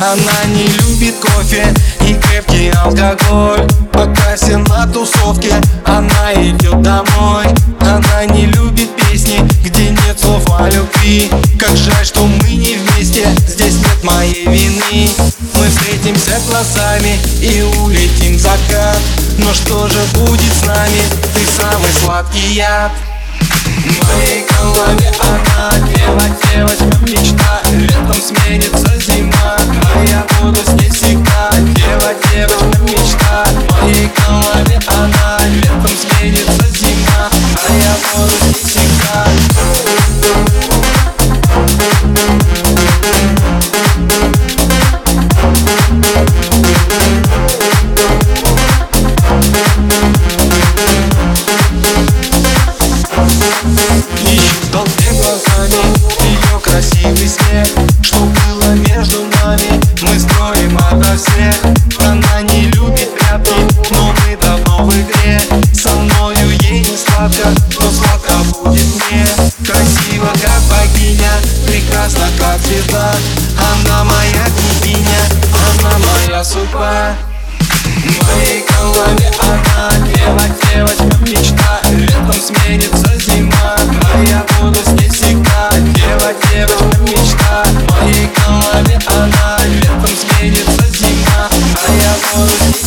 Она не любит кофе и крепкий алкоголь. Пока все на тусовке, она идет домой. Она не любит песни, где нет слов о любви. Как жаль, что мы не вместе, здесь нет моей вины. Мы встретимся глазами и улетим в закат. Но что же будет с нами, ты самый сладкий яд. В моей голове она девочка, ее красивый смех Что было между нами, мы строим ото всех. Она не любит прятки, но мы давно в игре. Со мною ей не сладко, но сладко будет мне. Красиво как богиня, прекрасна как звезда. Она моя княгиня, она моя судьба девочка мечта В моей голове она Летом сменится зима А я буду не